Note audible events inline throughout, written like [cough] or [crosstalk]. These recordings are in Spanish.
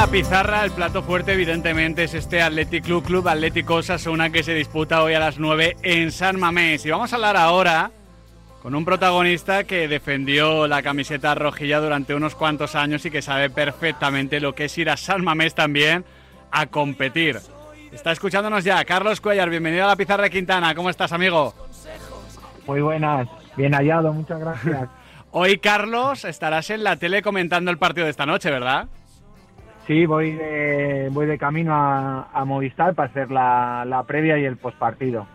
la pizarra, el plato fuerte evidentemente es este Athletic Club Club Atlético Osasuna que se disputa hoy a las 9 en San Mamés. Y vamos a hablar ahora con un protagonista que defendió la camiseta rojilla durante unos cuantos años y que sabe perfectamente lo que es ir a San Mamés también a competir. Está escuchándonos ya Carlos Cuellar, bienvenido a la pizarra de Quintana. ¿Cómo estás, amigo? Muy buenas, bien hallado, muchas gracias. [laughs] Hoy, Carlos, estarás en la tele comentando el partido de esta noche, ¿verdad? Sí, voy de, voy de camino a, Movistar para hacer la, previa y el postpartido.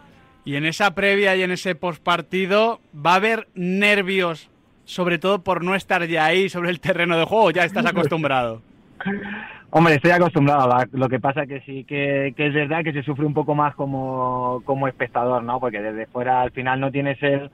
Y en esa previa y en ese postpartido, ¿va a haber nervios, sobre todo por no estar ya ahí sobre el terreno de juego? ¿Ya estás acostumbrado? [laughs] Hombre, estoy acostumbrado. Lo que pasa que sí que, es verdad que se sufre un poco más como, como espectador, ¿no? Porque desde fuera al final no tienes el,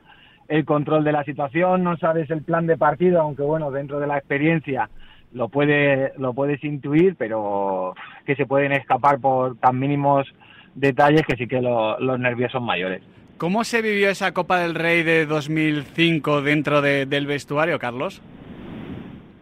el control de la situación, no sabes el plan de partido, aunque bueno, dentro de la experiencia lo, puede, lo puedes intuir, pero que se pueden escapar por tan mínimos detalles que sí que los nervios son mayores. ¿Cómo se vivió esa Copa del Rey de 2005 dentro del vestuario, Carlos?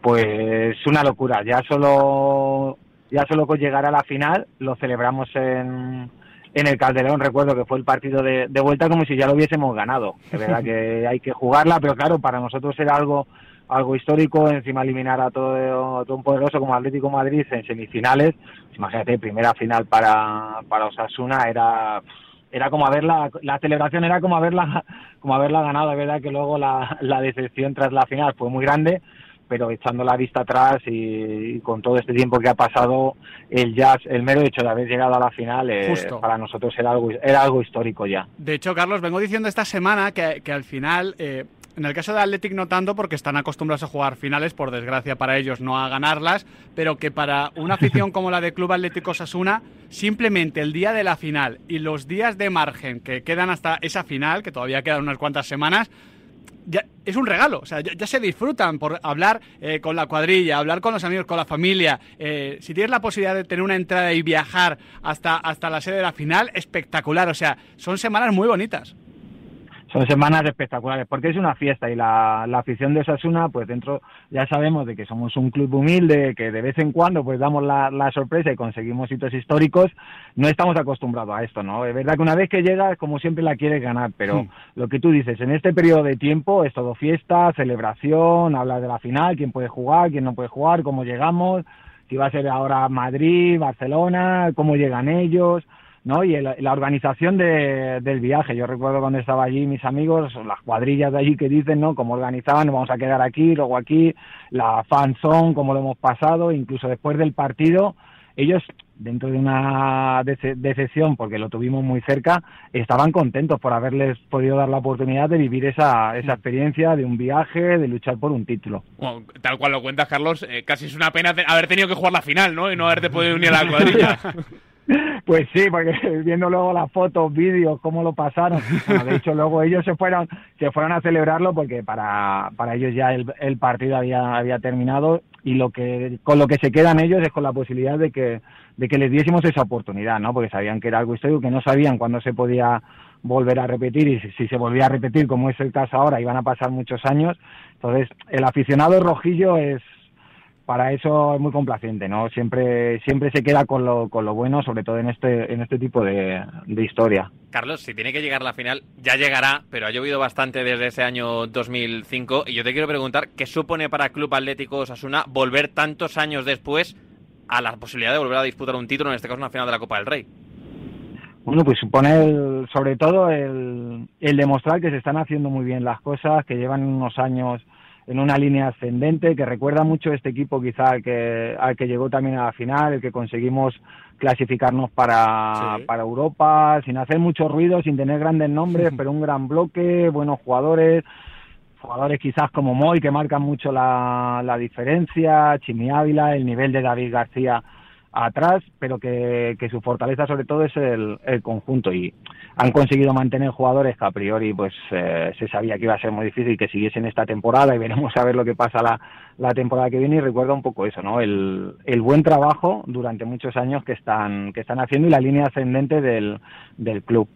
Pues una locura. Ya solo, ya solo con llegar a la final lo celebramos en, en el Calderón. Recuerdo que fue el partido de, de vuelta como si ya lo hubiésemos ganado. Es verdad que [laughs] hay que jugarla, pero claro, para nosotros era algo algo histórico, encima eliminar a todo, todo un poderoso como Atlético Madrid en semifinales, imagínate, primera final para, para Osasuna, era era como haberla, la celebración era como haberla, como haberla ganado, es verdad que luego la, la decepción tras la final fue muy grande, pero echando la vista atrás y, con todo este tiempo que ha pasado, el jazz, el mero hecho de haber llegado a la final, eh, para nosotros era algo, era algo histórico ya. De hecho, Carlos, vengo diciendo esta semana que, que al final, eh, en el caso de Athletic no tanto porque están acostumbrados a jugar finales, por desgracia para ellos no a ganarlas, pero que para una [laughs] afición como la de Club Atlético Sasuna, simplemente el día de la final y los días de margen que quedan hasta esa final, que todavía quedan unas cuantas semanas, ya es un regalo, o sea, ya, se disfrutan por hablar eh, con la cuadrilla, hablar con los amigos, con la familia. Eh, si tienes la posibilidad de tener una entrada y viajar hasta, hasta la sede de la final, espectacular, o sea, son semanas muy bonitas son semanas espectaculares porque es una fiesta y la, afición de Osasuna pues dentro ya sabemos de que somos un club humilde que de vez en cuando pues damos la, sorpresa y conseguimos hitos históricos no estamos acostumbrados a esto no es verdad que una vez que llegas como siempre la quieres ganar pero lo que tú dices en este periodo de tiempo es todo fiesta celebración hablar de la final quién puede jugar quién no puede jugar cómo llegamos si va a ser ahora Madrid Barcelona cómo llegan ellos ¿no? Y la organización del viaje. Yo recuerdo cuando estaba allí mis amigos, las cuadrillas de allí que dicen, ¿no? Cómo organizaban, vamos a quedar aquí, luego aquí, la fanzone, cómo lo hemos pasado, incluso después del partido, ellos dentro de una decepción, porque lo tuvimos muy cerca, estaban contentos por haberles podido dar la oportunidad de vivir esa, esa experiencia de un viaje, de luchar por un título. tal cual lo cuentas, Carlos, eh, casi es una pena haber tenido que jugar la final, ¿no? Y no haberte podido unir a la cuadrilla. [laughs] Pues sí, porque [laughs] viendo luego las fotos, vídeos, cómo lo pasaron. de hecho, luego ellos se fueron, se fueron a celebrarlo porque para, para ellos ya el, el partido había, había terminado y lo que, con lo que se quedan ellos es con la posibilidad de que, de que les diésemos esa oportunidad, ¿no? Porque sabían que era algo histórico, que no sabían cuándo se podía volver a repetir y si, si se volvía a repetir, como es el caso ahora, iban a pasar muchos años. Entonces, el aficionado rojillo es, para eso es muy complaciente, ¿no? Siempre, siempre se queda con lo, con lo bueno, sobre todo en este, en este tipo de, historia. Carlos, si tiene que llegar la final, ya llegará, pero ha llovido bastante desde ese año 2005 y yo te quiero preguntar, ¿qué supone para Club Atlético Osasuna volver tantos años después a la posibilidad de volver a disputar un título, en este caso una final de la Copa del Rey? Bueno, pues supone sobre todo el, el demostrar que se están haciendo muy bien las cosas, que llevan unos años en una línea ascendente que recuerda mucho este equipo quizá al que, al que llegó también a la final, el que conseguimos clasificarnos para, para Europa, sin hacer mucho ruido, sin tener grandes nombres, [laughs] pero un gran bloque, buenos jugadores, jugadores quizás como Moy que marcan mucho la, la diferencia, Chimi Ávila, el nivel de David García atrás, pero que, que su fortaleza sobre todo es el, el, conjunto y han conseguido mantener jugadores que a priori pues eh, se sabía que iba a ser muy difícil que siguiesen esta temporada y veremos a ver lo que pasa la, la temporada que viene y recuerda un poco eso, ¿no? El, el buen trabajo durante muchos años que están, que están haciendo y la línea ascendente del, del club.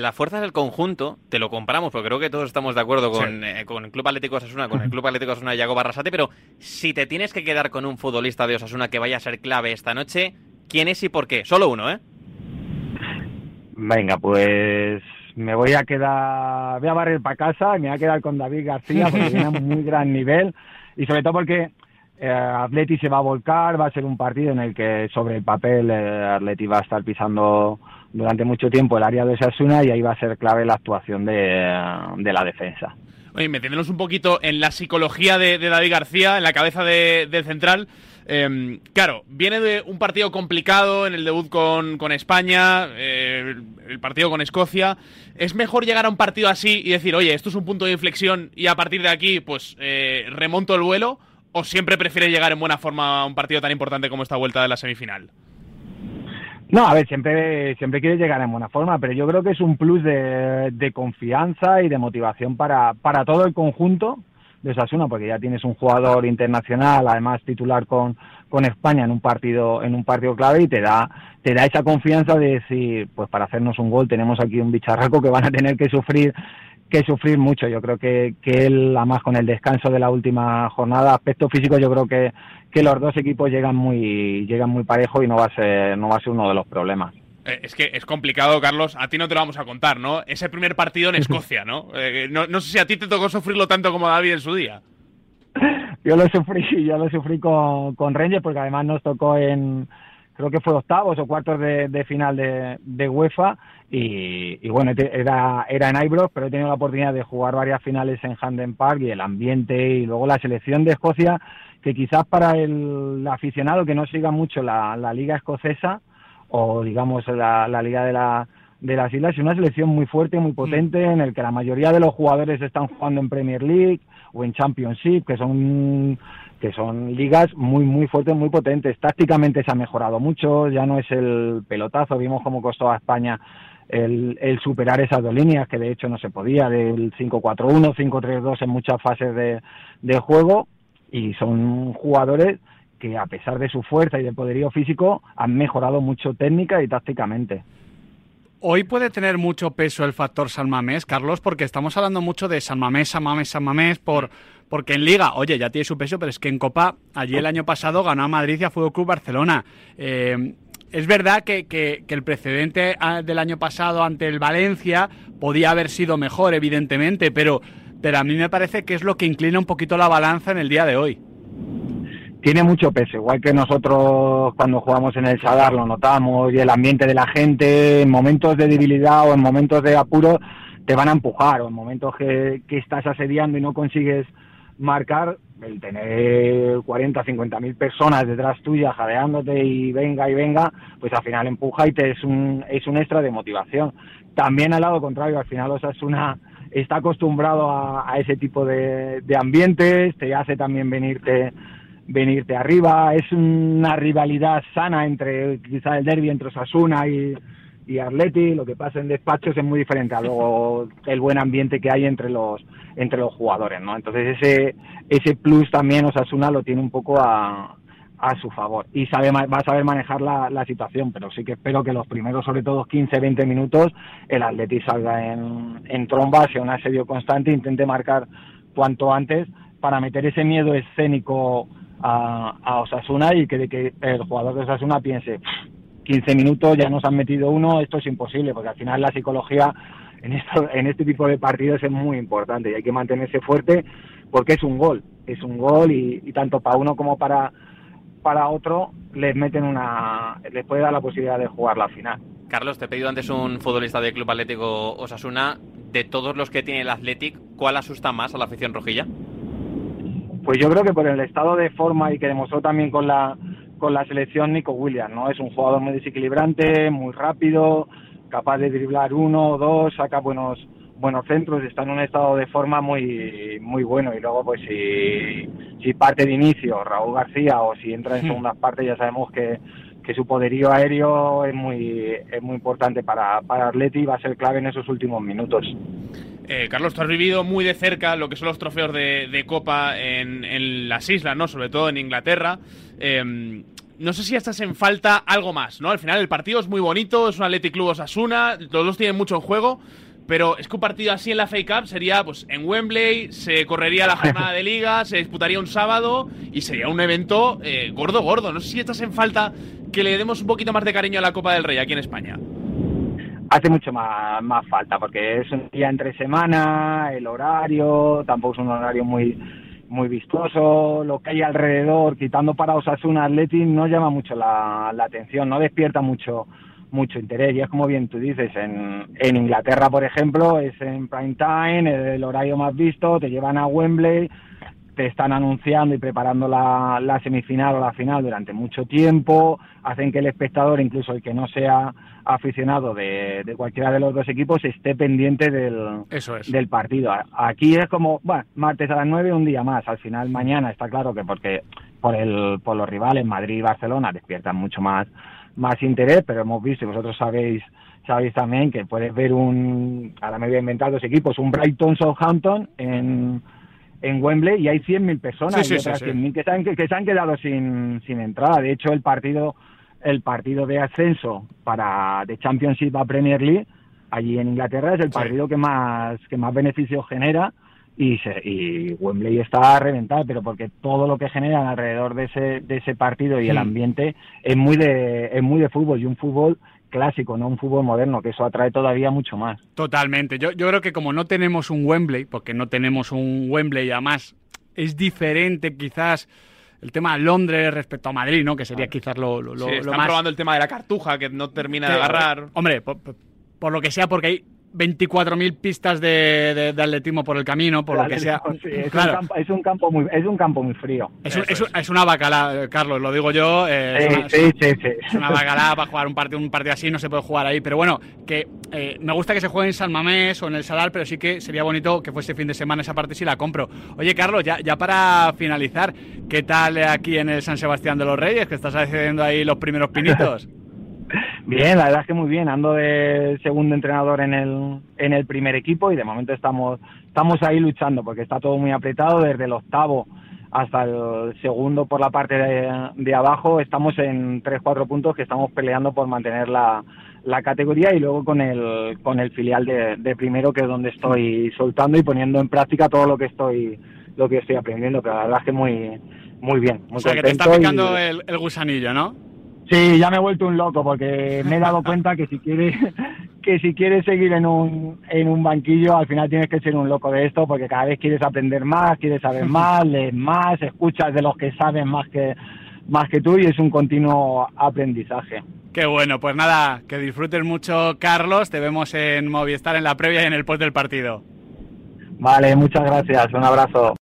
La fuerza del conjunto, te lo compramos, porque creo que todos estamos de acuerdo con, eh, con el Club Atlético Osasuna, con el [laughs] Club Atlético Osasuna y Yago Barrasate, pero si te tienes que quedar con un futbolista de Osasuna que vaya a ser clave esta noche, ¿quién es y por qué? Solo uno, ¿eh? Venga, pues me voy a quedar, voy a barrer para casa me voy a quedar con David García porque tiene un [laughs] muy gran nivel y sobre todo porque eh, Atleti se va a volcar, va a ser un partido en el que sobre el papel eh, Atleti va a estar pisando durante mucho tiempo el área de Osasuna y ahí va a ser clave la actuación de, de la defensa. Oye, metiéndonos un poquito en la psicología de, David García, en la cabeza de, del central. Eh, claro, viene de un partido complicado en el debut con, con España, eh, el partido con Escocia. ¿Es mejor llegar a un partido así y decir, oye, esto es un punto de inflexión y a partir de aquí, pues eh, remonto el vuelo? ¿O siempre prefiere llegar en buena forma a un partido tan importante como esta vuelta de la semifinal? No, a ver, siempre, siempre quiere llegar en buena forma, pero yo creo que es un plus de, confianza y de motivación para, para todo el conjunto de Sasuna, porque ya tienes un jugador internacional, además titular con, con España en un partido, en un partido clave y te da, te da esa confianza de decir, pues para hacernos un gol tenemos aquí un bicharraco que van a tener que sufrir que sufrir mucho. Yo creo que, que él, además con el descanso de la última jornada, aspecto físico, yo creo que, que los dos equipos llegan muy, llegan muy parejo y no va a ser, no va a ser uno de los problemas. Eh, es que es complicado, Carlos. A ti no te lo vamos a contar, ¿no? Ese primer partido en [laughs] Escocia, ¿no? Eh, no, no sé si a ti te tocó sufrirlo tanto como a David en su día. Yo lo sufrí, yo lo sufrí con, con Rangers porque además nos tocó en, creo que fue octavos o cuartos de, de final de, de UEFA y, bueno, era, era en Ibrox, pero he tenido la oportunidad de jugar varias finales en Handen Park y el ambiente y luego la selección de Escocia, que quizás para el aficionado que no siga mucho la, la liga escocesa o digamos la, la liga de la de las islas es una selección muy fuerte, muy potente, en el que la mayoría de los jugadores están jugando en Premier League o en Championship, que son que son ligas muy muy fuertes, muy potentes. Tácticamente se ha mejorado mucho, ya no es el pelotazo, vimos cómo costó a España el, el superar esas dos líneas, que de hecho no se podía, del 5-4-1, 5-3-2 en muchas fases de, de juego, y son jugadores que a pesar de su fuerza y de poderío físico han mejorado mucho técnica y tácticamente. Hoy puede tener mucho peso el factor San Mamés, Carlos, porque estamos hablando mucho de San Mamés, San Mamés, San Mamés, por, porque en Liga, oye, ya tiene su peso, pero es que en Copa, allí el año pasado ganó a Madrid y a Fútbol Club Barcelona. Eh, es verdad que, que, que, el precedente del año pasado ante el Valencia podía haber sido mejor, evidentemente, pero, pero a mí me parece que es lo que inclina un poquito la balanza en el día de hoy tiene mucho peso, igual que nosotros cuando jugamos en el Sadar lo notamos y el ambiente de la gente en momentos de debilidad o en momentos de apuro te van a empujar o en momentos que, que estás asediando y no consigues marcar, el tener 40, 50 mil personas detrás tuya jadeándote y venga y venga, pues al final empuja y te es un, es un extra de motivación. También al lado contrario, al final Osasuna está acostumbrado a, a ese tipo de, de ambientes, te hace también venirte venirte arriba, es una rivalidad sana entre quizá el derby entre Osasuna y, y Atleti, lo que pasa en despachos es muy diferente a luego [laughs] el buen ambiente que hay entre los entre los jugadores, ¿no? Entonces ese ese plus también Osasuna lo tiene un poco a, a su favor. Y sabe va a saber manejar la, la situación, pero sí que espero que los primeros, sobre todo 15-20 minutos, el Atleti salga en, en tromba, sea un asedio constante, intente marcar cuanto antes para meter ese miedo escénico a, Osasuna y que, que el jugador de Osasuna piense 15 minutos ya nos han metido uno, esto es imposible, porque al final la psicología en, esto, en este tipo de partidos es muy importante y hay que mantenerse fuerte porque es un gol, es un gol y, y tanto para uno como para, para otro les meten una, les puede dar la posibilidad de jugar la final. Carlos, te he pedido antes un futbolista del Club Atlético Osasuna. De todos los que tiene el Athletic, ¿cuál asusta más a la afición rojilla? Pues yo creo que por el estado de forma y que demostró también con la con la selección Nico Williams, ¿no? Es un jugador muy desequilibrante, muy rápido, capaz de driblar uno o dos, saca buenos buenos centros, está en un estado de forma muy muy bueno y luego pues si, si parte de inicio Raúl García o si entra en [laughs] segundas partes ya sabemos que, que su poderío aéreo es muy es muy importante para, para Atleti y va a ser clave en esos últimos minutos. Eh, Carlos, tú has vivido muy de cerca lo que son los trofeos de, de Copa en, en, las islas, ¿no? Sobre todo en Inglaterra. Eh, no sé si estás en falta algo más, ¿no? Al final el partido es muy bonito, es un Athletic Club Osasuna, los dos tienen mucho en juego, pero es que un partido así en la FA Cup sería pues en Wembley, se correría la jornada de liga, se disputaría un sábado y sería un evento eh, gordo, gordo. No sé si estás en falta que le demos un poquito más de cariño a la Copa del Rey aquí en España. Hace mucho más, más falta porque es un día entre semana, el horario, tampoco es un horario muy muy vistoso, lo que hay alrededor, quitando para Osasuna Athletic, no llama mucho la, la atención, no despierta mucho mucho interés. Y es como bien tú dices, en, en Inglaterra, por ejemplo, es en prime time, el horario más visto, te llevan a Wembley, te están anunciando y preparando la, la semifinal o la final durante mucho tiempo, hacen que el espectador, incluso el que no sea aficionado de, de cualquiera de los dos equipos, esté pendiente del, Eso es. del partido. Aquí es como, bueno, martes a las 9 un día más, al final mañana está claro que porque por el por los rivales Madrid y Barcelona despiertan mucho más más interés, pero hemos visto y vosotros sabéis sabéis también que puedes ver un, ahora me voy a inventar dos equipos, un Brighton Southampton en, en Wembley y hay 100.000 personas Sí, y otras sí. 100.000 que se han, que, se han quedado sin, sin entrada. De hecho, el partido el partido de ascenso para de Championship a Premier League allí en Inglaterra es el partido que más que más beneficios genera y, se, y Wembley está a reventar, pero porque todo lo que generan alrededor de ese, de ese partido y el ambiente es muy de es muy de fútbol y un fútbol clásico, no un fútbol moderno, que eso atrae todavía mucho más. Totalmente. Yo, yo creo que como no tenemos un Wembley, porque no tenemos un Wembley, además es diferente quizás el tema de Londres respecto a Madrid, ¿no? Que sería quizás lo, lo, lo- Sí, lo están más... probando el tema de la cartuja que no termina de agarrar. Hombre, por, por- por lo que sea, porque hay 24.000 pistas de, de- de atletismo por el camino, por lo que sea. Sí, es, Claro. un campo, es un campo muy es un campo muy frío. Es, un- es un- es una bacala, Carlos, lo digo yo. eh, es Sí, una- sí, sí, sí. Es una bacalá para jugar un partido, un partido así, no se puede jugar ahí. Pero bueno, que eh, me gusta que se juegue en San Mamés o en el Sadar, pero sí que sería bonito que fuese fin de semana esa parte si la compro. Oye, Carlos, ya, ya para finalizar, ¿qué tal aquí en el San Sebastián de los Reyes? Que estás haciendo ahí los primeros pinitos. [laughs] [laughs] Bien, la verdad es que muy bien. Ando de segundo entrenador en el, en el primer equipo y de momento estamos, estamos ahí luchando porque está todo muy apretado desde el octavo hasta el segundo por la parte de, de abajo. Estamos en 3-4 puntos que estamos peleando por mantener la, la categoría y luego con el, con el filial de, de primero que es donde estoy soltando y poniendo en práctica todo lo que estoy, lo que estoy aprendiendo. Pero la verdad es que muy, muy bien. Muy o sea, que te está y- picando el, el gusanillo, ¿no? Sí, ya me he vuelto un loco porque me he dado cuenta que si quieres [laughs] que si quieres seguir en un en un banquillo al final tienes que ser un loco de esto porque cada vez quieres aprender más, quieres saber [laughs] más, lees más, escuchas de los que saben más que más que tú y es un continuo aprendizaje. Qué bueno, pues nada, que disfrutes mucho, Carlos. Te vemos en Movistar en la previa y en el post del partido. Vale, muchas gracias, un abrazo.